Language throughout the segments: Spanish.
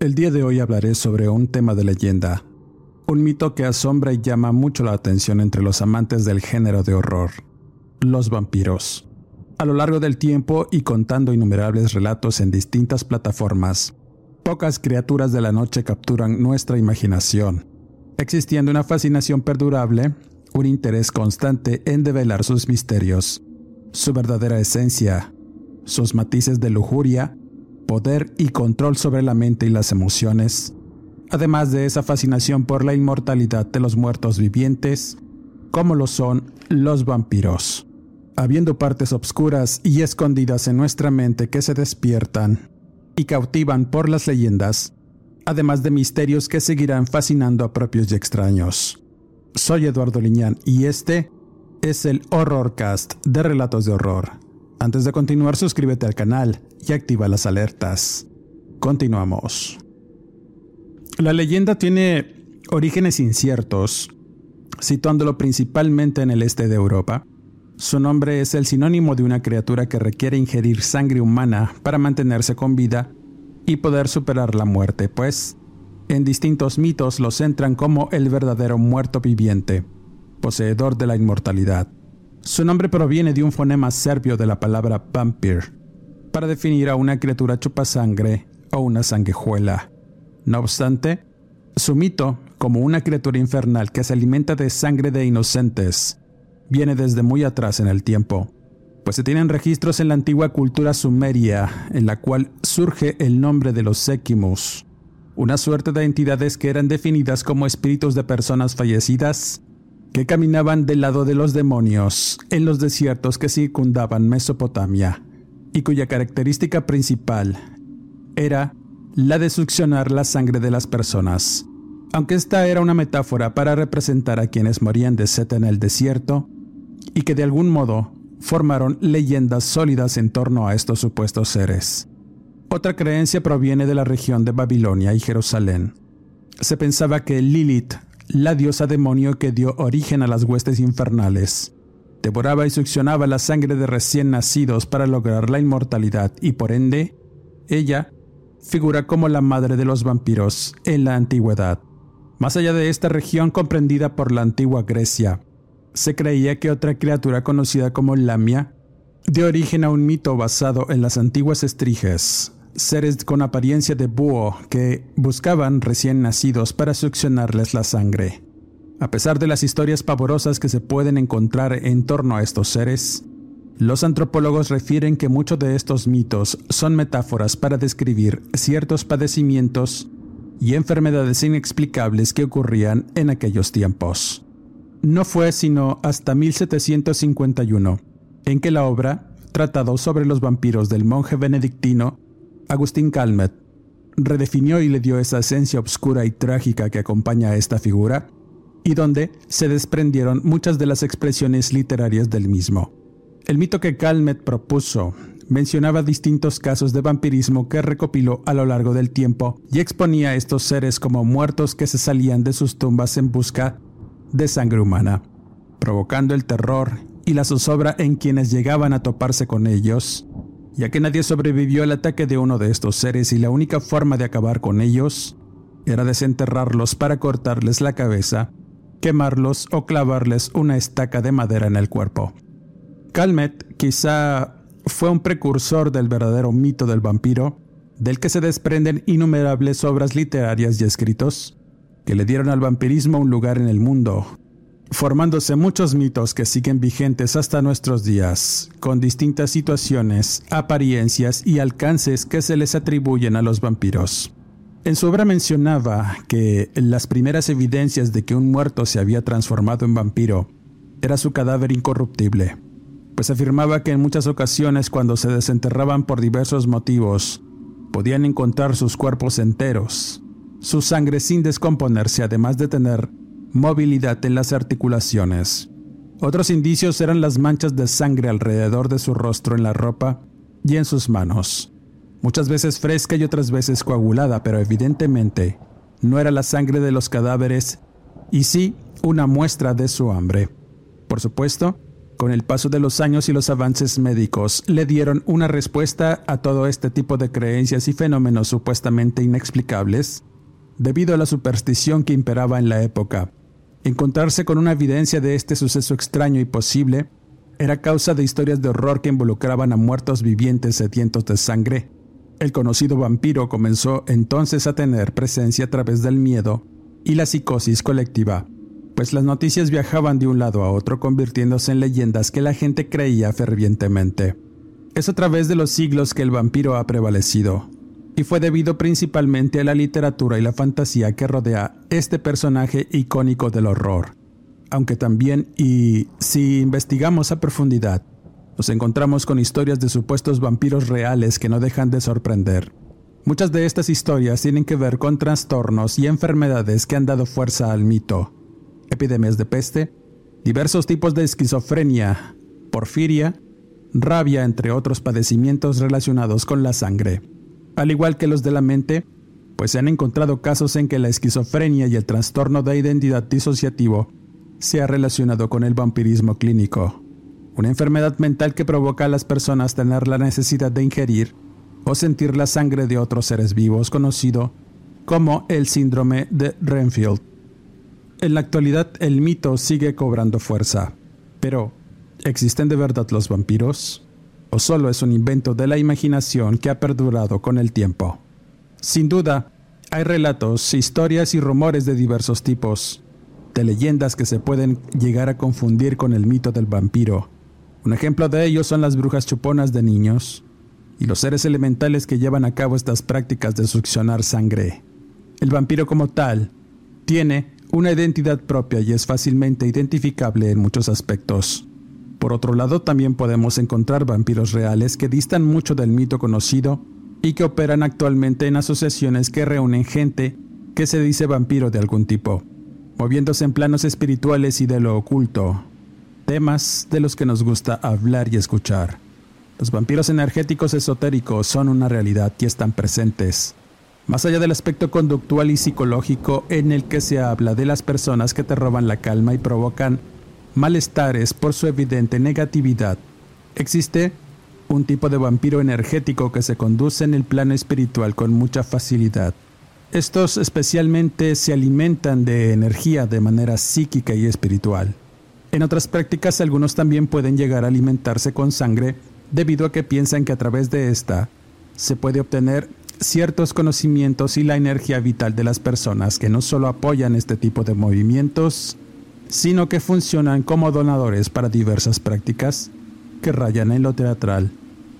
El día de hoy hablaré sobre un tema de leyenda, un mito que asombra y llama mucho la atención entre los amantes del género de horror, los vampiros. A lo largo del tiempo y contando innumerables relatos en distintas plataformas, pocas criaturas de la noche capturan nuestra imaginación, existiendo una fascinación perdurable, un interés constante en develar sus misterios, su verdadera esencia, sus matices de lujuria poder y control sobre la mente y las emociones, además de esa fascinación por la inmortalidad de los muertos vivientes, como lo son los vampiros. Habiendo partes obscuras y escondidas en nuestra mente que se despiertan y cautivan por las leyendas, además de misterios que seguirán fascinando a propios y extraños. Soy Eduardo Liñán y este es el Horrorcast de Relatos de Horror. Antes de continuar, suscríbete al canal y activa las alertas. Continuamos. La leyenda tiene orígenes inciertos, situándolo principalmente en el este de Europa. Su nombre es el sinónimo de una criatura que requiere ingerir sangre humana para mantenerse con vida y poder superar la muerte, pues en distintos mitos lo centran como el verdadero muerto viviente, poseedor de la inmortalidad. Su nombre proviene de un fonema serbio de la palabra vampir, para definir a una criatura chupasangre o una sanguijuela. No obstante, su mito, como una criatura infernal que se alimenta de sangre de inocentes, viene desde muy atrás en el tiempo, pues se tienen registros en la antigua cultura sumeria, en la cual surge el nombre de los Sekimus, una suerte de entidades que eran definidas como espíritus de personas fallecidas que caminaban del lado de los demonios en los desiertos que circundaban Mesopotamia, y cuya característica principal era la de succionar la sangre de las personas. Aunque esta era una metáfora para representar a quienes morían de sed en el desierto, y que de algún modo formaron leyendas sólidas en torno a estos supuestos seres. Otra creencia proviene de la región de Babilonia y Jerusalén. Se pensaba que Lilith la diosa demonio que dio origen a las huestes infernales. Devoraba y succionaba la sangre de recién nacidos para lograr la inmortalidad y por ende, ella figura como la madre de los vampiros en la antigüedad. Más allá de esta región comprendida por la antigua Grecia, se creía que otra criatura conocida como Lamia dio origen a un mito basado en las antiguas estriges, seres con apariencia de búho que buscaban recién nacidos para succionarles la sangre. A pesar de las historias pavorosas que se pueden encontrar en torno a estos seres, los antropólogos refieren que muchos de estos mitos son metáforas para describir ciertos padecimientos y enfermedades inexplicables que ocurrían en aquellos tiempos. No fue sino hasta 1751 en que la obra, Tratado sobre los vampiros del monje benedictino Agustín Calmet redefinió y le dio esa esencia oscura y trágica que acompaña a esta figura, y donde se desprendieron muchas de las expresiones literarias del mismo. El mito que Calmet propuso mencionaba distintos casos de vampirismo que recopiló a lo largo del tiempo y exponía a estos seres como muertos que se salían de sus tumbas en busca de sangre humana, provocando el terror y la zozobra en quienes llegaban a toparse con ellos, ya que nadie sobrevivió al ataque de uno de estos seres y la única forma de acabar con ellos era desenterrarlos para cortarles la cabeza, quemarlos o clavarles una estaca de madera en el cuerpo. Calmet quizá fue un precursor del verdadero mito del vampiro, del que se desprenden innumerables obras literarias y escritos que le dieron al vampirismo un lugar en el mundo, formándose muchos mitos que siguen vigentes hasta nuestros días, con distintas situaciones, apariencias y alcances que se les atribuyen a los vampiros. En su obra mencionaba que las primeras evidencias de que un muerto se había transformado en vampiro era su cadáver incorruptible, pues afirmaba que en muchas ocasiones cuando se desenterraban por diversos motivos, podían encontrar sus cuerpos enteros, su sangre sin descomponerse, además de tener movilidad en las articulaciones. Otros indicios eran las manchas de sangre alrededor de su rostro en la ropa y en sus manos muchas veces fresca y otras veces coagulada, pero evidentemente no era la sangre de los cadáveres y sí una muestra de su hambre. Por supuesto, con el paso de los años y los avances médicos le dieron una respuesta a todo este tipo de creencias y fenómenos supuestamente inexplicables, debido a la superstición que imperaba en la época. Encontrarse con una evidencia de este suceso extraño y posible era causa de historias de horror que involucraban a muertos vivientes sedientos de sangre, el conocido vampiro comenzó entonces a tener presencia a través del miedo y la psicosis colectiva, pues las noticias viajaban de un lado a otro convirtiéndose en leyendas que la gente creía fervientemente. Es a través de los siglos que el vampiro ha prevalecido, y fue debido principalmente a la literatura y la fantasía que rodea este personaje icónico del horror. Aunque también, y si investigamos a profundidad, nos encontramos con historias de supuestos vampiros reales que no dejan de sorprender. Muchas de estas historias tienen que ver con trastornos y enfermedades que han dado fuerza al mito. Epidemias de peste, diversos tipos de esquizofrenia, porfiria, rabia, entre otros padecimientos relacionados con la sangre. Al igual que los de la mente, pues se han encontrado casos en que la esquizofrenia y el trastorno de identidad disociativo se ha relacionado con el vampirismo clínico una enfermedad mental que provoca a las personas tener la necesidad de ingerir o sentir la sangre de otros seres vivos, conocido como el síndrome de Renfield. En la actualidad el mito sigue cobrando fuerza, pero ¿existen de verdad los vampiros? ¿O solo es un invento de la imaginación que ha perdurado con el tiempo? Sin duda, hay relatos, historias y rumores de diversos tipos, de leyendas que se pueden llegar a confundir con el mito del vampiro, un ejemplo de ello son las brujas chuponas de niños y los seres elementales que llevan a cabo estas prácticas de succionar sangre. El vampiro como tal tiene una identidad propia y es fácilmente identificable en muchos aspectos. Por otro lado, también podemos encontrar vampiros reales que distan mucho del mito conocido y que operan actualmente en asociaciones que reúnen gente que se dice vampiro de algún tipo, moviéndose en planos espirituales y de lo oculto, temas de los que nos gusta hablar y escuchar. Los vampiros energéticos esotéricos son una realidad y están presentes. Más allá del aspecto conductual y psicológico en el que se habla de las personas que te roban la calma y provocan malestares por su evidente negatividad, existe un tipo de vampiro energético que se conduce en el plano espiritual con mucha facilidad. Estos especialmente se alimentan de energía de manera psíquica y espiritual. En otras prácticas, algunos también pueden llegar a alimentarse con sangre debido a que piensan que a través de esta se puede obtener ciertos conocimientos y la energía vital de las personas que no solo apoyan este tipo de movimientos, sino que funcionan como donadores para diversas prácticas que rayan en lo teatral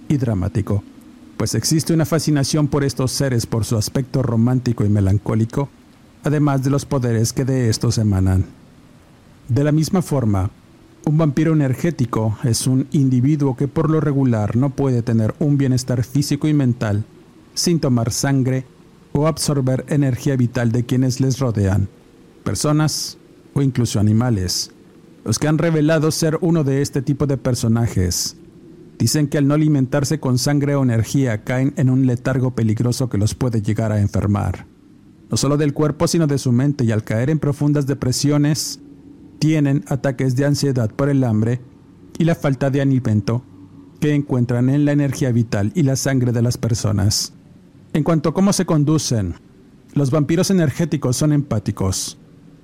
y dramático, pues existe una fascinación por estos seres por su aspecto romántico y melancólico, además de los poderes que de estos emanan. De la misma forma, un vampiro energético es un individuo que por lo regular no puede tener un bienestar físico y mental sin tomar sangre o absorber energía vital de quienes les rodean, personas o incluso animales. Los que han revelado ser uno de este tipo de personajes dicen que al no alimentarse con sangre o energía caen en un letargo peligroso que los puede llegar a enfermar, no solo del cuerpo sino de su mente y al caer en profundas depresiones, tienen ataques de ansiedad por el hambre y la falta de alimento que encuentran en la energía vital y la sangre de las personas. En cuanto a cómo se conducen, los vampiros energéticos son empáticos.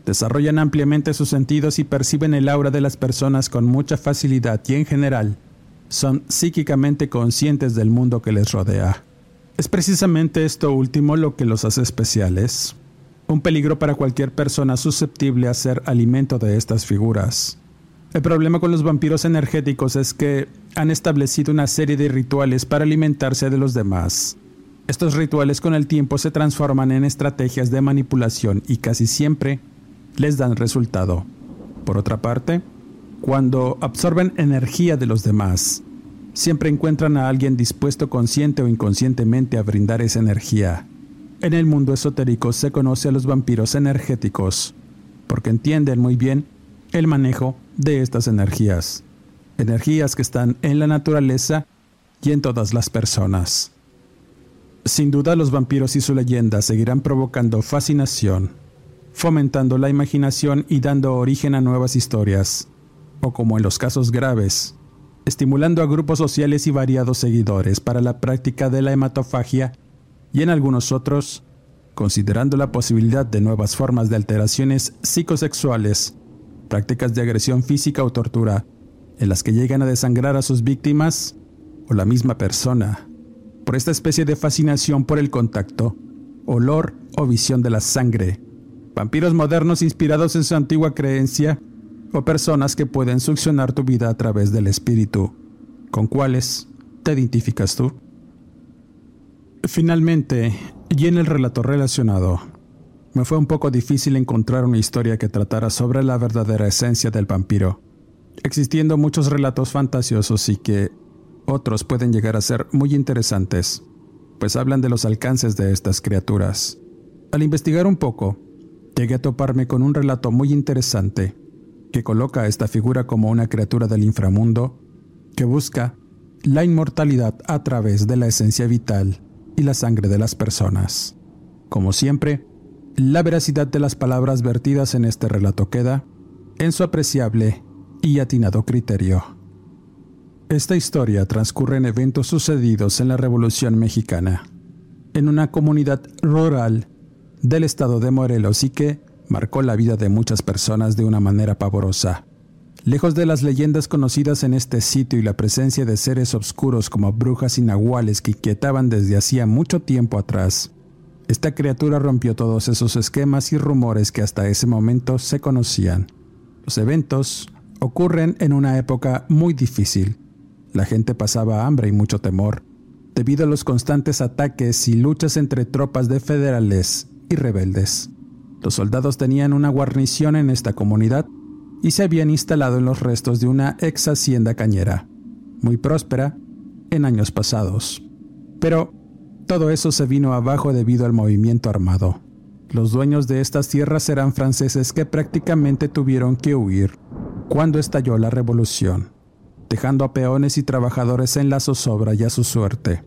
Desarrollan ampliamente sus sentidos y perciben el aura de las personas con mucha facilidad y en general son psíquicamente conscientes del mundo que les rodea. Es precisamente esto último lo que los hace especiales, un peligro para cualquier persona susceptible a ser alimento de estas figuras. El problema con los vampiros energéticos es que han establecido una serie de rituales para alimentarse de los demás. Estos rituales con el tiempo se transforman en estrategias de manipulación y casi siempre les dan resultado. Por otra parte, cuando absorben energía de los demás, siempre encuentran a alguien dispuesto consciente o inconscientemente a brindar esa energía. En el mundo esotérico se conoce a los vampiros energéticos, porque entienden muy bien el manejo de estas energías, energías que están en la naturaleza y en todas las personas. Sin duda los vampiros y su leyenda seguirán provocando fascinación, fomentando la imaginación y dando origen a nuevas historias, o como en los casos graves, estimulando a grupos sociales y variados seguidores para la práctica de la hematofagia y en algunos otros, considerando la posibilidad de nuevas formas de alteraciones psicosexuales, prácticas de agresión física o tortura, en las que llegan a desangrar a sus víctimas o la misma persona, por esta especie de fascinación por el contacto, olor o visión de la sangre, vampiros modernos inspirados en su antigua creencia o personas que pueden succionar tu vida a través del espíritu. ¿Con cuáles te identificas tú? Finalmente, y en el relato relacionado, me fue un poco difícil encontrar una historia que tratara sobre la verdadera esencia del vampiro, existiendo muchos relatos fantasiosos y que otros pueden llegar a ser muy interesantes, pues hablan de los alcances de estas criaturas. Al investigar un poco, llegué a toparme con un relato muy interesante que coloca a esta figura como una criatura del inframundo que busca la inmortalidad a través de la esencia vital y la sangre de las personas. Como siempre, la veracidad de las palabras vertidas en este relato queda en su apreciable y atinado criterio. Esta historia transcurre en eventos sucedidos en la Revolución Mexicana, en una comunidad rural del estado de Morelos y que marcó la vida de muchas personas de una manera pavorosa. Lejos de las leyendas conocidas en este sitio y la presencia de seres oscuros como brujas y nahuales que inquietaban desde hacía mucho tiempo atrás, esta criatura rompió todos esos esquemas y rumores que hasta ese momento se conocían. Los eventos ocurren en una época muy difícil. La gente pasaba hambre y mucho temor, debido a los constantes ataques y luchas entre tropas de federales y rebeldes. Los soldados tenían una guarnición en esta comunidad y se habían instalado en los restos de una ex hacienda cañera, muy próspera en años pasados. Pero todo eso se vino abajo debido al movimiento armado. Los dueños de estas tierras eran franceses que prácticamente tuvieron que huir cuando estalló la revolución, dejando a peones y trabajadores en la zozobra y a su suerte.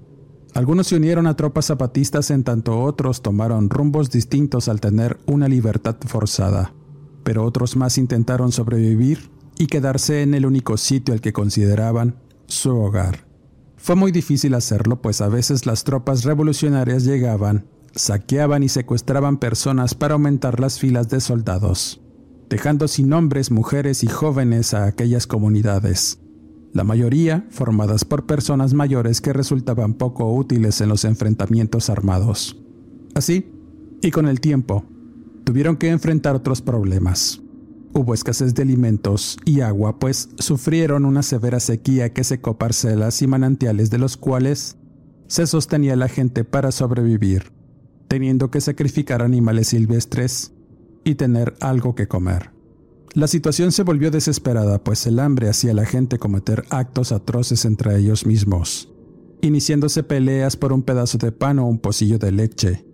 Algunos se unieron a tropas zapatistas en tanto otros tomaron rumbos distintos al tener una libertad forzada, pero otros más intentaron sobrevivir y quedarse en el único sitio al que consideraban su hogar. Fue muy difícil hacerlo, pues a veces las tropas revolucionarias llegaban, saqueaban y secuestraban personas para aumentar las filas de soldados, dejando sin hombres, mujeres y jóvenes a aquellas comunidades la mayoría formadas por personas mayores que resultaban poco útiles en los enfrentamientos armados. Así, y con el tiempo, tuvieron que enfrentar otros problemas. Hubo escasez de alimentos y agua, pues sufrieron una severa sequía que secó parcelas y manantiales de los cuales se sostenía la gente para sobrevivir, teniendo que sacrificar animales silvestres y tener algo que comer. La situación se volvió desesperada, pues el hambre hacía a la gente cometer actos atroces entre ellos mismos, iniciándose peleas por un pedazo de pan o un pocillo de leche.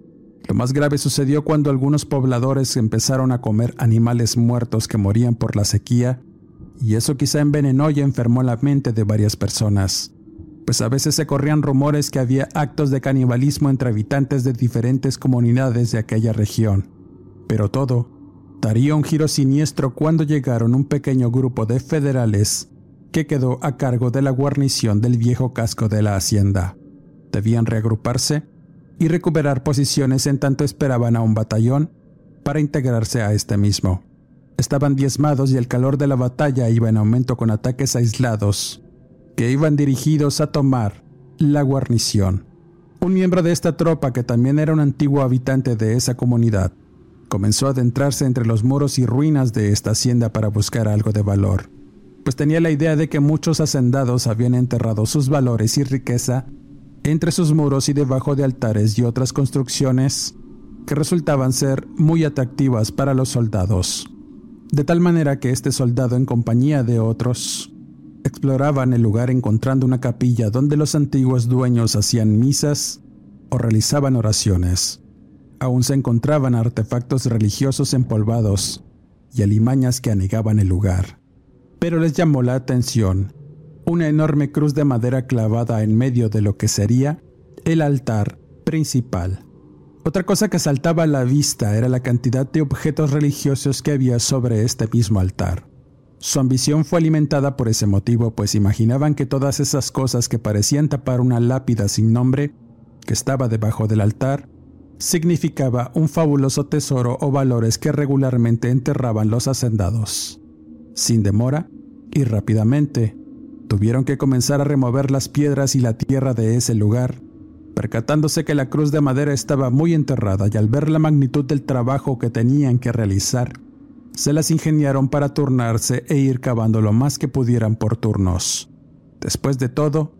Lo más grave sucedió cuando algunos pobladores empezaron a comer animales muertos que morían por la sequía, y eso quizá envenenó y enfermó la mente de varias personas, pues a veces se corrían rumores que había actos de canibalismo entre habitantes de diferentes comunidades de aquella región. Pero todo daría un giro siniestro cuando llegaron un pequeño grupo de federales que quedó a cargo de la guarnición del viejo casco de la hacienda. Debían reagruparse y recuperar posiciones en tanto esperaban a un batallón para integrarse a este mismo. Estaban diezmados y el calor de la batalla iba en aumento con ataques aislados que iban dirigidos a tomar la guarnición. Un miembro de esta tropa, que también era un antiguo habitante de esa comunidad, comenzó a adentrarse entre los muros y ruinas de esta hacienda para buscar algo de valor, pues tenía la idea de que muchos hacendados habían enterrado sus valores y riqueza entre sus muros y debajo de altares y otras construcciones que resultaban ser muy atractivas para los soldados. De tal manera que este soldado en compañía de otros exploraban el lugar encontrando una capilla donde los antiguos dueños hacían misas o realizaban oraciones. Aún se encontraban artefactos religiosos empolvados y alimañas que anegaban el lugar. Pero les llamó la atención una enorme cruz de madera clavada en medio de lo que sería el altar principal. Otra cosa que saltaba a la vista era la cantidad de objetos religiosos que había sobre este mismo altar. Su ambición fue alimentada por ese motivo, pues imaginaban que todas esas cosas que parecían tapar una lápida sin nombre que estaba debajo del altar significaba un fabuloso tesoro o valores que regularmente enterraban los hacendados. Sin demora y rápidamente, tuvieron que comenzar a remover las piedras y la tierra de ese lugar, percatándose que la cruz de madera estaba muy enterrada y al ver la magnitud del trabajo que tenían que realizar, se las ingeniaron para turnarse e ir cavando lo más que pudieran por turnos. Después de todo,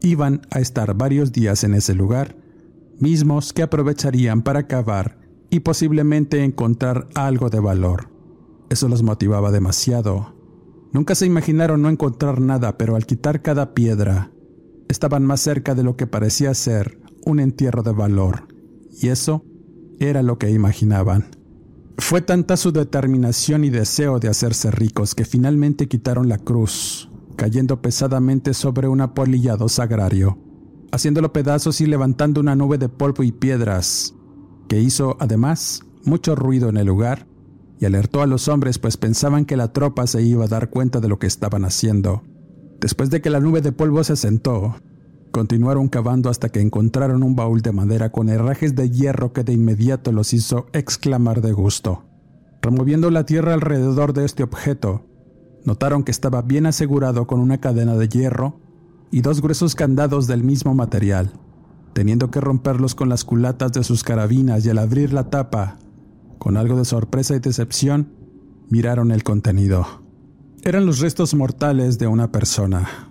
iban a estar varios días en ese lugar, mismos que aprovecharían para cavar y posiblemente encontrar algo de valor. Eso los motivaba demasiado. Nunca se imaginaron no encontrar nada, pero al quitar cada piedra, estaban más cerca de lo que parecía ser un entierro de valor, y eso era lo que imaginaban. Fue tanta su determinación y deseo de hacerse ricos que finalmente quitaron la cruz, cayendo pesadamente sobre un apolillado sagrario, haciéndolo pedazos y levantando una nube de polvo y piedras, que hizo además mucho ruido en el lugar y alertó a los hombres pues pensaban que la tropa se iba a dar cuenta de lo que estaban haciendo. Después de que la nube de polvo se sentó, Continuaron cavando hasta que encontraron un baúl de madera con herrajes de hierro que de inmediato los hizo exclamar de gusto. Removiendo la tierra alrededor de este objeto, notaron que estaba bien asegurado con una cadena de hierro y dos gruesos candados del mismo material. Teniendo que romperlos con las culatas de sus carabinas y al abrir la tapa, con algo de sorpresa y decepción, miraron el contenido. Eran los restos mortales de una persona,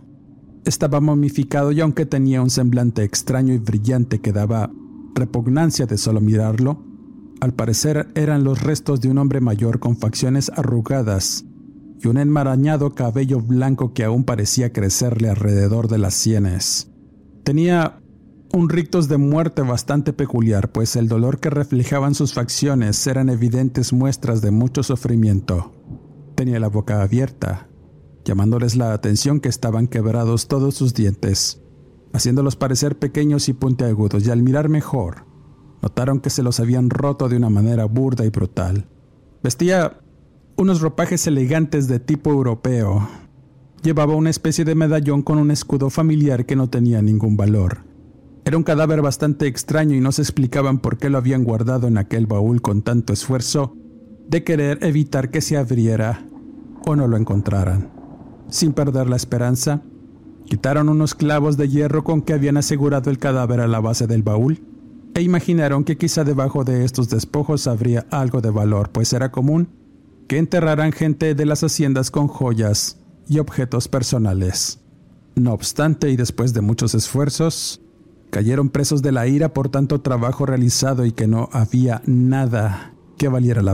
estaba momificado y aunque tenía un semblante extraño y brillante que daba repugnancia de solo mirarlo, al parecer eran los restos de un hombre mayor con facciones arrugadas y un enmarañado cabello blanco que aún parecía crecerle alrededor de las sienes. Tenía un rictus de muerte bastante peculiar, pues el dolor que reflejaban sus facciones eran evidentes muestras de mucho sufrimiento. Tenía la boca abierta, llamándoles la atención que estaban quebrados todos sus dientes, haciéndolos parecer pequeños y puntiagudos, y al mirar mejor, notaron que se los habían roto de una manera burda y brutal. Vestía unos ropajes elegantes de tipo europeo. Llevaba una especie de medallón con un escudo familiar que no tenía ningún valor. Era un cadáver bastante extraño y no se explicaban por qué lo habían guardado en aquel baúl con tanto esfuerzo de querer evitar que se abriera o no lo encontraran. Sin perder la esperanza, quitaron unos clavos de hierro con que habían asegurado el cadáver a la base del baúl e imaginaron que quizá debajo de estos despojos habría algo de valor, pues era común que enterraran gente de las haciendas con joyas y objetos personales. No obstante, y después de muchos esfuerzos, cayeron presos de la ira por tanto trabajo realizado y que no había nada que valiera la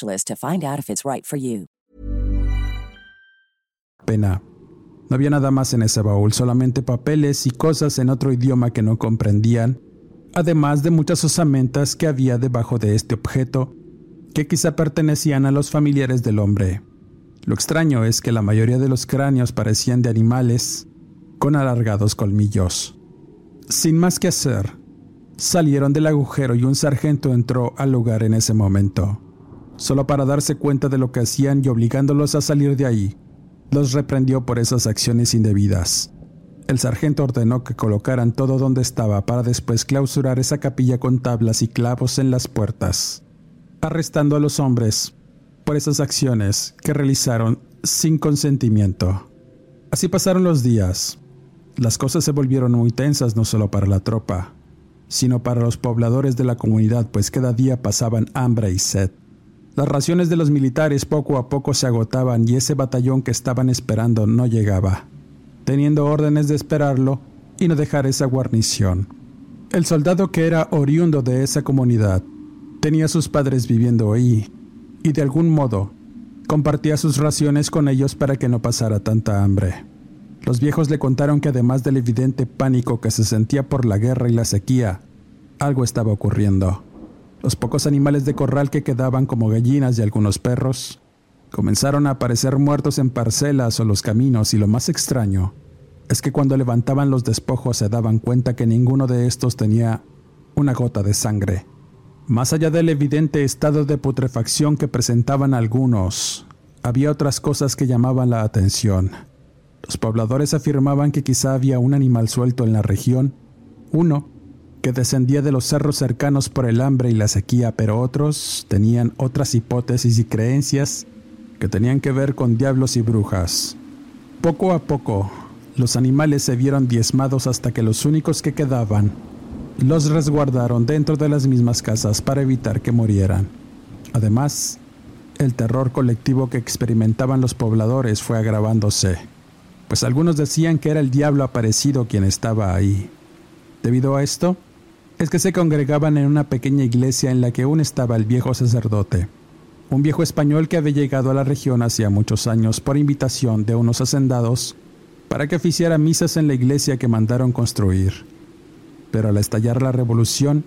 to find out if it's right for you. Pena. No había nada más en ese baúl, solamente papeles y cosas en otro idioma que no comprendían, además de muchas osamentas que había debajo de este objeto, que quizá pertenecían a los familiares del hombre. Lo extraño es que la mayoría de los cráneos parecían de animales con alargados colmillos. Sin más que hacer, salieron del agujero y un sargento entró al lugar en ese momento solo para darse cuenta de lo que hacían y obligándolos a salir de ahí. Los reprendió por esas acciones indebidas. El sargento ordenó que colocaran todo donde estaba para después clausurar esa capilla con tablas y clavos en las puertas, arrestando a los hombres por esas acciones que realizaron sin consentimiento. Así pasaron los días. Las cosas se volvieron muy tensas no solo para la tropa, sino para los pobladores de la comunidad, pues cada día pasaban hambre y sed. Las raciones de los militares poco a poco se agotaban y ese batallón que estaban esperando no llegaba, teniendo órdenes de esperarlo y no dejar esa guarnición. El soldado que era oriundo de esa comunidad tenía sus padres viviendo ahí y de algún modo compartía sus raciones con ellos para que no pasara tanta hambre. Los viejos le contaron que además del evidente pánico que se sentía por la guerra y la sequía, algo estaba ocurriendo. Los pocos animales de corral que quedaban como gallinas y algunos perros comenzaron a aparecer muertos en parcelas o los caminos y lo más extraño es que cuando levantaban los despojos se daban cuenta que ninguno de estos tenía una gota de sangre. Más allá del evidente estado de putrefacción que presentaban algunos, había otras cosas que llamaban la atención. Los pobladores afirmaban que quizá había un animal suelto en la región, uno que descendía de los cerros cercanos por el hambre y la sequía, pero otros tenían otras hipótesis y creencias que tenían que ver con diablos y brujas. Poco a poco, los animales se vieron diezmados hasta que los únicos que quedaban los resguardaron dentro de las mismas casas para evitar que murieran. Además, el terror colectivo que experimentaban los pobladores fue agravándose, pues algunos decían que era el diablo aparecido quien estaba ahí. Debido a esto, es que se congregaban en una pequeña iglesia en la que aún estaba el viejo sacerdote, un viejo español que había llegado a la región hacía muchos años por invitación de unos hacendados para que oficiara misas en la iglesia que mandaron construir. Pero al estallar la revolución,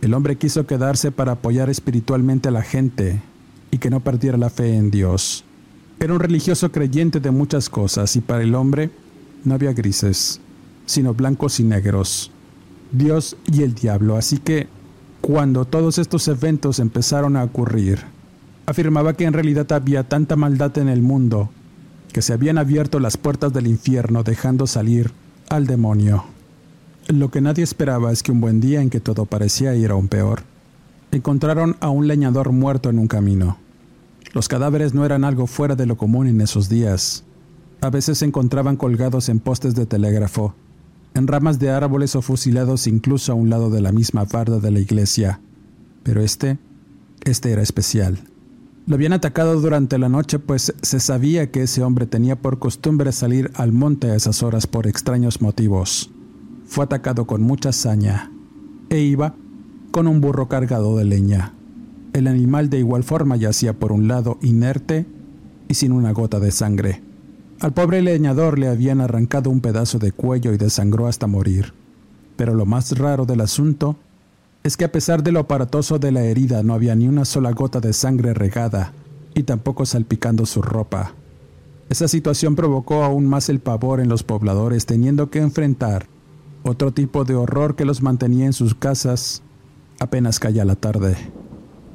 el hombre quiso quedarse para apoyar espiritualmente a la gente y que no perdiera la fe en Dios. Era un religioso creyente de muchas cosas y para el hombre no había grises, sino blancos y negros. Dios y el diablo. Así que, cuando todos estos eventos empezaron a ocurrir, afirmaba que en realidad había tanta maldad en el mundo que se habían abierto las puertas del infierno dejando salir al demonio. Lo que nadie esperaba es que un buen día en que todo parecía ir aún peor, encontraron a un leñador muerto en un camino. Los cadáveres no eran algo fuera de lo común en esos días. A veces se encontraban colgados en postes de telégrafo, en ramas de árboles o fusilados incluso a un lado de la misma barda de la iglesia. Pero este, este era especial. Lo habían atacado durante la noche, pues se sabía que ese hombre tenía por costumbre salir al monte a esas horas por extraños motivos. Fue atacado con mucha saña e iba con un burro cargado de leña. El animal de igual forma yacía por un lado inerte y sin una gota de sangre. Al pobre leñador le habían arrancado un pedazo de cuello y desangró hasta morir. Pero lo más raro del asunto es que a pesar de lo aparatoso de la herida no había ni una sola gota de sangre regada y tampoco salpicando su ropa. Esa situación provocó aún más el pavor en los pobladores, teniendo que enfrentar otro tipo de horror que los mantenía en sus casas apenas caía la tarde.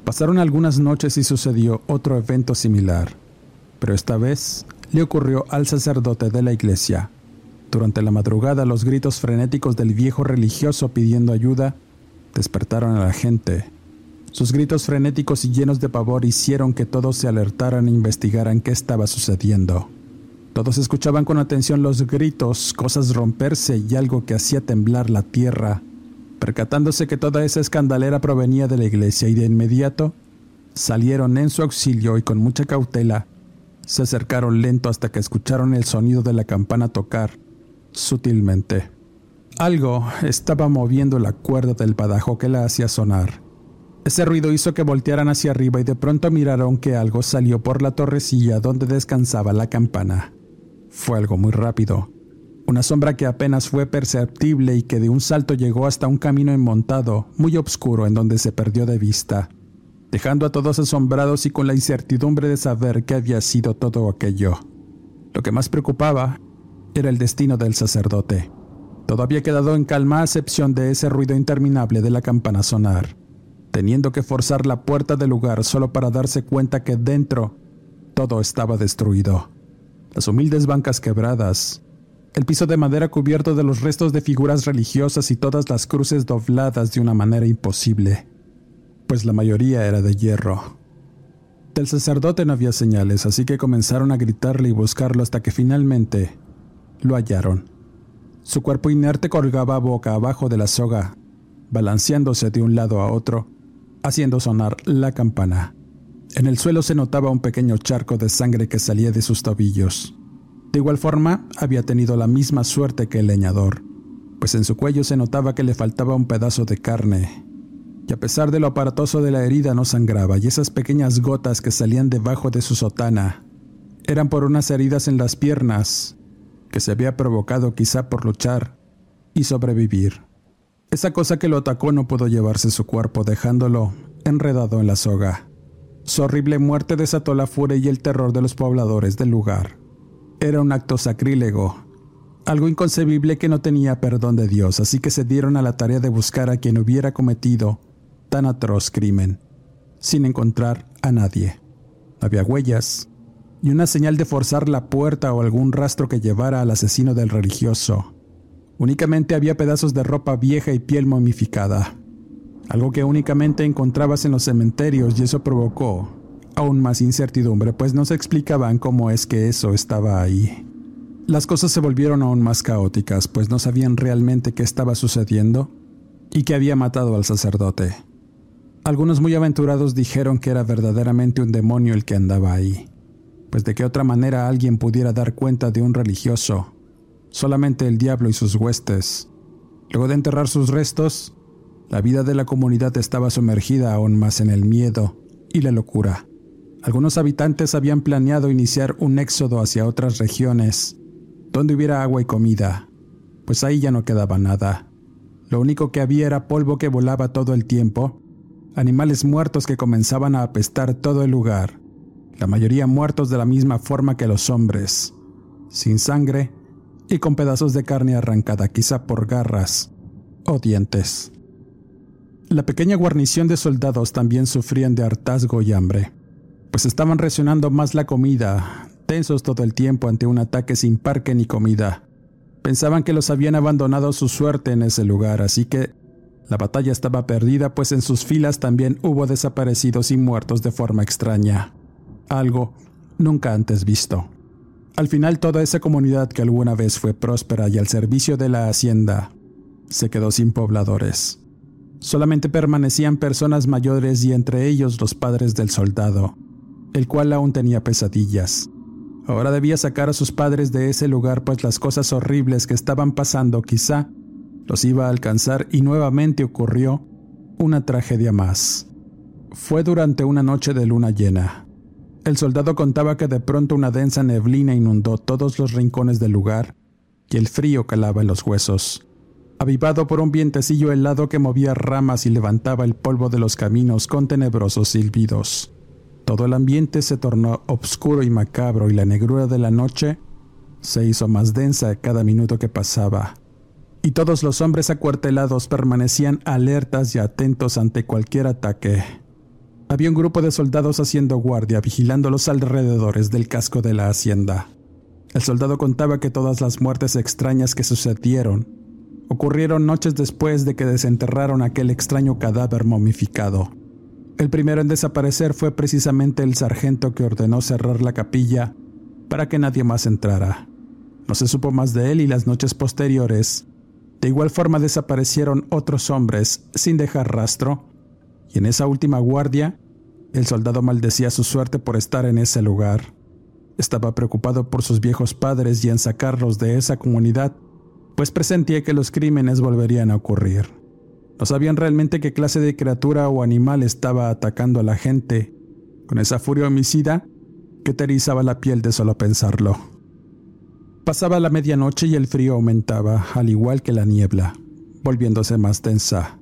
Pasaron algunas noches y sucedió otro evento similar, pero esta vez le ocurrió al sacerdote de la iglesia. Durante la madrugada los gritos frenéticos del viejo religioso pidiendo ayuda despertaron a la gente. Sus gritos frenéticos y llenos de pavor hicieron que todos se alertaran e investigaran qué estaba sucediendo. Todos escuchaban con atención los gritos, cosas romperse y algo que hacía temblar la tierra. Percatándose que toda esa escandalera provenía de la iglesia y de inmediato salieron en su auxilio y con mucha cautela se acercaron lento hasta que escucharon el sonido de la campana tocar sutilmente. Algo estaba moviendo la cuerda del badajo que la hacía sonar. Ese ruido hizo que voltearan hacia arriba y de pronto miraron que algo salió por la torrecilla donde descansaba la campana. Fue algo muy rápido, una sombra que apenas fue perceptible y que de un salto llegó hasta un camino enmontado, muy oscuro, en donde se perdió de vista, dejando a todos asombrados y con la incertidumbre de saber qué había sido todo aquello. Lo que más preocupaba era el destino del sacerdote. Todo había quedado en calma a excepción de ese ruido interminable de la campana sonar, teniendo que forzar la puerta del lugar solo para darse cuenta que dentro todo estaba destruido. Las humildes bancas quebradas, el piso de madera cubierto de los restos de figuras religiosas y todas las cruces dobladas de una manera imposible, pues la mayoría era de hierro. Del sacerdote no había señales, así que comenzaron a gritarle y buscarlo hasta que finalmente lo hallaron. Su cuerpo inerte colgaba boca abajo de la soga, balanceándose de un lado a otro, haciendo sonar la campana. En el suelo se notaba un pequeño charco de sangre que salía de sus tobillos. De igual forma, había tenido la misma suerte que el leñador, pues en su cuello se notaba que le faltaba un pedazo de carne, y a pesar de lo aparatoso de la herida no sangraba, y esas pequeñas gotas que salían debajo de su sotana eran por unas heridas en las piernas que se había provocado quizá por luchar y sobrevivir. Esa cosa que lo atacó no pudo llevarse su cuerpo, dejándolo enredado en la soga. Su horrible muerte desató la furia y el terror de los pobladores del lugar. Era un acto sacrílego, algo inconcebible que no tenía perdón de Dios, así que se dieron a la tarea de buscar a quien hubiera cometido tan atroz crimen, sin encontrar a nadie. había huellas, ni una señal de forzar la puerta o algún rastro que llevara al asesino del religioso. Únicamente había pedazos de ropa vieja y piel momificada, algo que únicamente encontrabas en los cementerios y eso provocó aún más incertidumbre, pues no se explicaban cómo es que eso estaba ahí. Las cosas se volvieron aún más caóticas, pues no sabían realmente qué estaba sucediendo y que había matado al sacerdote. Algunos muy aventurados dijeron que era verdaderamente un demonio el que andaba ahí pues de qué otra manera alguien pudiera dar cuenta de un religioso, solamente el diablo y sus huestes. Luego de enterrar sus restos, la vida de la comunidad estaba sumergida aún más en el miedo y la locura. Algunos habitantes habían planeado iniciar un éxodo hacia otras regiones, donde hubiera agua y comida, pues ahí ya no quedaba nada. Lo único que había era polvo que volaba todo el tiempo, animales muertos que comenzaban a apestar todo el lugar, la mayoría muertos de la misma forma que los hombres, sin sangre y con pedazos de carne arrancada quizá por garras o dientes. La pequeña guarnición de soldados también sufrían de hartazgo y hambre, pues estaban racionando más la comida, tensos todo el tiempo ante un ataque sin parque ni comida. Pensaban que los habían abandonado su suerte en ese lugar, así que la batalla estaba perdida, pues en sus filas también hubo desaparecidos y muertos de forma extraña algo nunca antes visto. Al final toda esa comunidad que alguna vez fue próspera y al servicio de la hacienda se quedó sin pobladores. Solamente permanecían personas mayores y entre ellos los padres del soldado, el cual aún tenía pesadillas. Ahora debía sacar a sus padres de ese lugar pues las cosas horribles que estaban pasando quizá los iba a alcanzar y nuevamente ocurrió una tragedia más. Fue durante una noche de luna llena. El soldado contaba que de pronto una densa neblina inundó todos los rincones del lugar y el frío calaba en los huesos. Avivado por un vientecillo helado que movía ramas y levantaba el polvo de los caminos con tenebrosos silbidos. Todo el ambiente se tornó oscuro y macabro y la negrura de la noche se hizo más densa cada minuto que pasaba. Y todos los hombres acuartelados permanecían alertas y atentos ante cualquier ataque. Había un grupo de soldados haciendo guardia, vigilando los alrededores del casco de la hacienda. El soldado contaba que todas las muertes extrañas que sucedieron ocurrieron noches después de que desenterraron aquel extraño cadáver momificado. El primero en desaparecer fue precisamente el sargento que ordenó cerrar la capilla para que nadie más entrara. No se supo más de él y las noches posteriores, de igual forma desaparecieron otros hombres sin dejar rastro, y en esa última guardia, el soldado maldecía su suerte por estar en ese lugar. Estaba preocupado por sus viejos padres y en sacarlos de esa comunidad, pues presentía que los crímenes volverían a ocurrir. No sabían realmente qué clase de criatura o animal estaba atacando a la gente, con esa furia homicida que te erizaba la piel de solo pensarlo. Pasaba la medianoche y el frío aumentaba, al igual que la niebla, volviéndose más densa,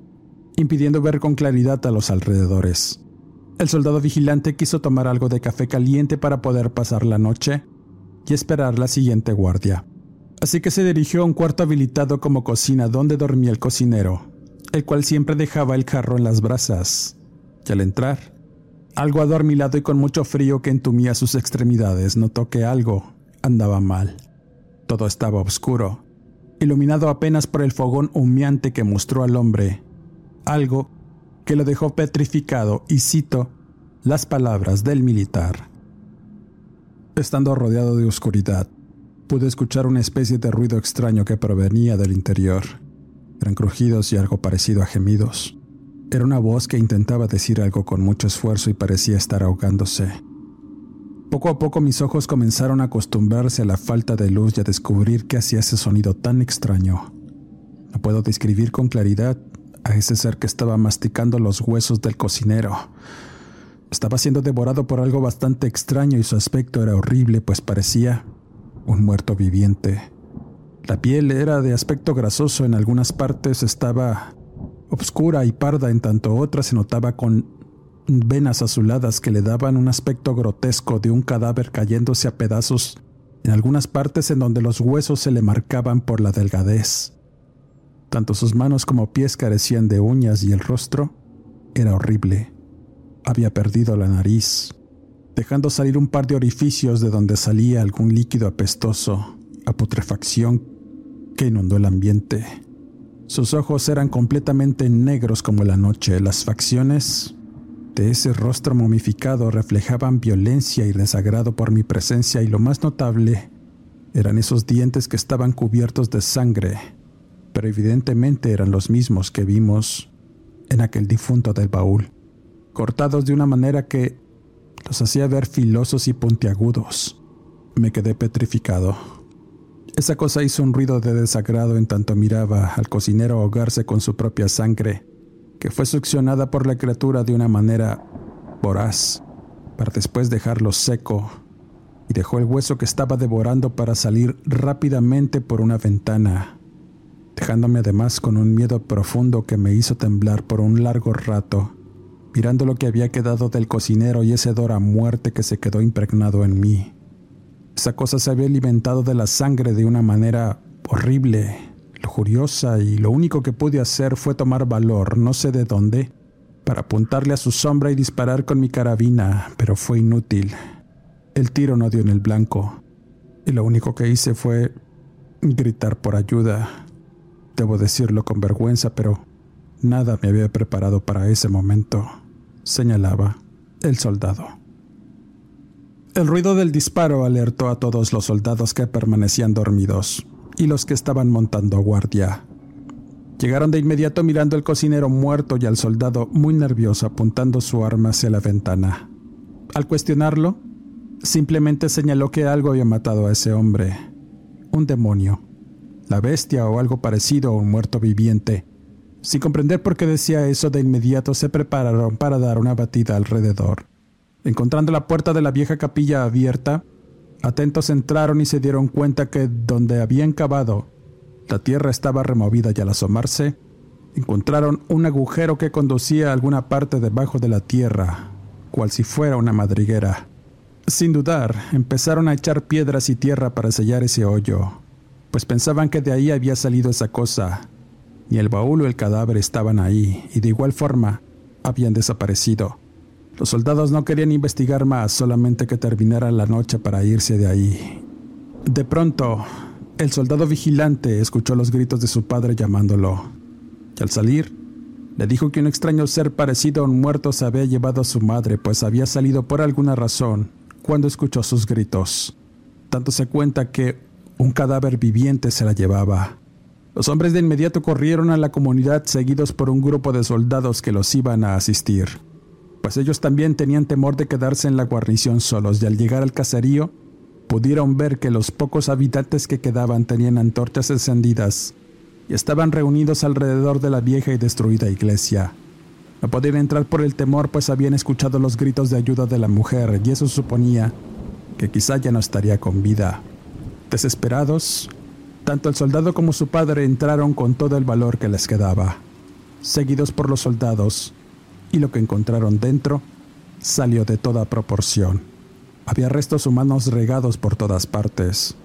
impidiendo ver con claridad a los alrededores. El soldado vigilante quiso tomar algo de café caliente para poder pasar la noche y esperar la siguiente guardia. Así que se dirigió a un cuarto habilitado como cocina donde dormía el cocinero, el cual siempre dejaba el jarro en las brasas. Y al entrar, algo adormilado y con mucho frío que entumía sus extremidades, notó que algo andaba mal. Todo estaba oscuro, iluminado apenas por el fogón humeante que mostró al hombre, algo que lo dejó petrificado y cito las palabras del militar. Estando rodeado de oscuridad, pude escuchar una especie de ruido extraño que provenía del interior. Eran crujidos y algo parecido a gemidos. Era una voz que intentaba decir algo con mucho esfuerzo y parecía estar ahogándose. Poco a poco mis ojos comenzaron a acostumbrarse a la falta de luz y a descubrir qué hacía ese sonido tan extraño. No puedo describir con claridad a ese ser que estaba masticando los huesos del cocinero. Estaba siendo devorado por algo bastante extraño y su aspecto era horrible, pues parecía un muerto viviente. La piel era de aspecto grasoso, en algunas partes estaba obscura y parda, en tanto otras se notaba con venas azuladas que le daban un aspecto grotesco de un cadáver cayéndose a pedazos en algunas partes en donde los huesos se le marcaban por la delgadez. Tanto sus manos como pies carecían de uñas y el rostro era horrible. Había perdido la nariz, dejando salir un par de orificios de donde salía algún líquido apestoso, a putrefacción que inundó el ambiente. Sus ojos eran completamente negros como la noche. Las facciones ese rostro momificado reflejaban violencia y desagrado por mi presencia y lo más notable eran esos dientes que estaban cubiertos de sangre, pero evidentemente eran los mismos que vimos en aquel difunto del baúl, cortados de una manera que los hacía ver filosos y puntiagudos. Me quedé petrificado. Esa cosa hizo un ruido de desagrado en tanto miraba al cocinero ahogarse con su propia sangre, que fue succionada por la criatura de una manera voraz, para después dejarlo seco, y dejó el hueso que estaba devorando para salir rápidamente por una ventana, dejándome además con un miedo profundo que me hizo temblar por un largo rato, mirando lo que había quedado del cocinero y ese dor a muerte que se quedó impregnado en mí. Esa cosa se había alimentado de la sangre de una manera horrible, lujuriosa, y lo único que pude hacer fue tomar valor, no sé de dónde, para apuntarle a su sombra y disparar con mi carabina, pero fue inútil. El tiro no dio en el blanco, y lo único que hice fue gritar por ayuda. Debo decirlo con vergüenza, pero nada me había preparado para ese momento, señalaba el soldado. El ruido del disparo alertó a todos los soldados que permanecían dormidos y los que estaban montando guardia. Llegaron de inmediato mirando al cocinero muerto y al soldado muy nervioso apuntando su arma hacia la ventana. Al cuestionarlo, simplemente señaló que algo había matado a ese hombre. Un demonio. La bestia o algo parecido a un muerto viviente. Sin comprender por qué decía eso, de inmediato se prepararon para dar una batida alrededor. Encontrando la puerta de la vieja capilla abierta, atentos entraron y se dieron cuenta que donde habían cavado, la tierra estaba removida y al asomarse, encontraron un agujero que conducía a alguna parte debajo de la tierra, cual si fuera una madriguera. Sin dudar, empezaron a echar piedras y tierra para sellar ese hoyo, pues pensaban que de ahí había salido esa cosa. Ni el baúl o el cadáver estaban ahí, y de igual forma habían desaparecido. Los soldados no querían investigar más, solamente que terminara la noche para irse de ahí. De pronto, el soldado vigilante escuchó los gritos de su padre llamándolo, y al salir, le dijo que un extraño ser parecido a un muerto se había llevado a su madre, pues había salido por alguna razón cuando escuchó sus gritos. Tanto se cuenta que un cadáver viviente se la llevaba. Los hombres de inmediato corrieron a la comunidad seguidos por un grupo de soldados que los iban a asistir, pues ellos también tenían temor de quedarse en la guarnición solos y al llegar al caserío pudieron ver que los pocos habitantes que quedaban tenían antorchas encendidas y estaban reunidos alrededor de la vieja y destruida iglesia. No podían entrar por el temor pues habían escuchado los gritos de ayuda de la mujer y eso suponía que quizá ya no estaría con vida. Desesperados, tanto el soldado como su padre entraron con todo el valor que les quedaba. Seguidos por los soldados, y lo que encontraron dentro salió de toda proporción. Había restos humanos regados por todas partes.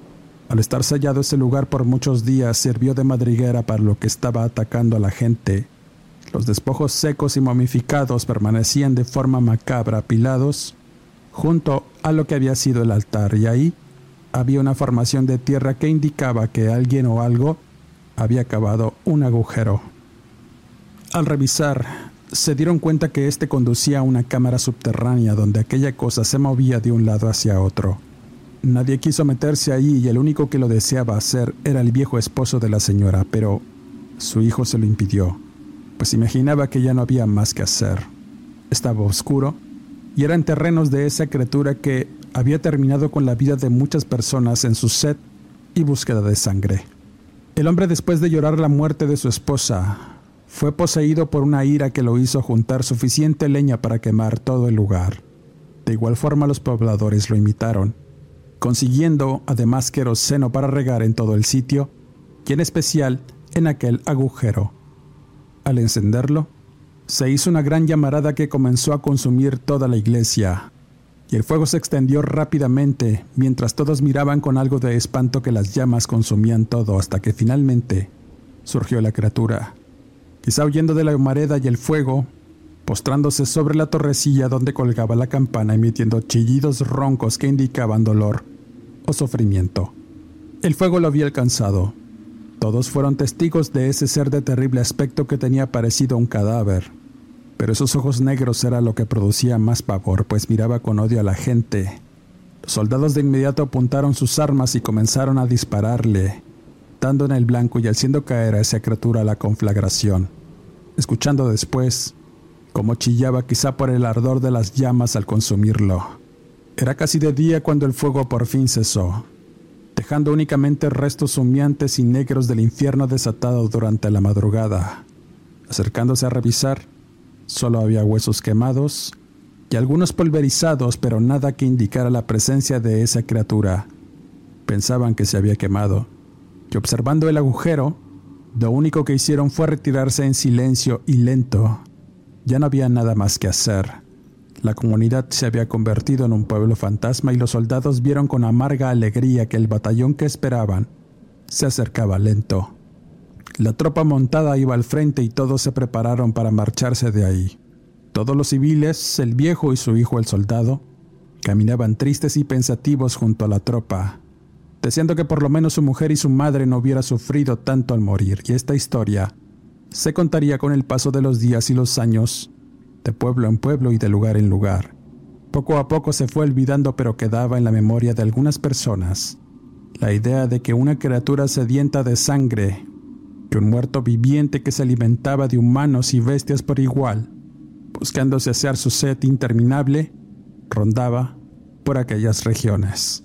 Al estar sellado ese lugar por muchos días sirvió de madriguera para lo que estaba atacando a la gente. Los despojos secos y momificados permanecían de forma macabra apilados junto a lo que había sido el altar y ahí había una formación de tierra que indicaba que alguien o algo había cavado un agujero. Al revisar, se dieron cuenta que éste conducía a una cámara subterránea donde aquella cosa se movía de un lado hacia otro. Nadie quiso meterse allí y el único que lo deseaba hacer era el viejo esposo de la señora, pero su hijo se lo impidió, pues imaginaba que ya no había más que hacer. Estaba oscuro y eran terrenos de esa criatura que había terminado con la vida de muchas personas en su sed y búsqueda de sangre. El hombre después de llorar la muerte de su esposa, fue poseído por una ira que lo hizo juntar suficiente leña para quemar todo el lugar. De igual forma los pobladores lo imitaron, consiguiendo además queroseno para regar en todo el sitio y en especial en aquel agujero. Al encenderlo, se hizo una gran llamarada que comenzó a consumir toda la iglesia, y el fuego se extendió rápidamente mientras todos miraban con algo de espanto que las llamas consumían todo hasta que finalmente surgió la criatura, quizá huyendo de la humareda y el fuego, postrándose sobre la torrecilla donde colgaba la campana emitiendo chillidos roncos que indicaban dolor o sufrimiento. El fuego lo había alcanzado. Todos fueron testigos de ese ser de terrible aspecto que tenía parecido a un cadáver pero esos ojos negros era lo que producía más pavor, pues miraba con odio a la gente. Los soldados de inmediato apuntaron sus armas y comenzaron a dispararle, en el blanco y haciendo caer a esa criatura a la conflagración, escuchando después cómo chillaba quizá por el ardor de las llamas al consumirlo. Era casi de día cuando el fuego por fin cesó, dejando únicamente restos humeantes y negros del infierno desatado durante la madrugada. Acercándose a revisar, Solo había huesos quemados y algunos pulverizados, pero nada que indicara la presencia de esa criatura. Pensaban que se había quemado, y observando el agujero, lo único que hicieron fue retirarse en silencio y lento. Ya no había nada más que hacer. La comunidad se había convertido en un pueblo fantasma y los soldados vieron con amarga alegría que el batallón que esperaban se acercaba lento. La tropa montada iba al frente y todos se prepararon para marcharse de ahí. Todos los civiles, el viejo y su hijo el soldado, caminaban tristes y pensativos junto a la tropa, deseando que por lo menos su mujer y su madre no hubiera sufrido tanto al morir, y esta historia se contaría con el paso de los días y los años, de pueblo en pueblo y de lugar en lugar. Poco a poco se fue olvidando, pero quedaba en la memoria de algunas personas la idea de que una criatura sedienta de sangre un muerto viviente que se alimentaba de humanos y bestias por igual, buscando saciar su sed interminable, rondaba por aquellas regiones.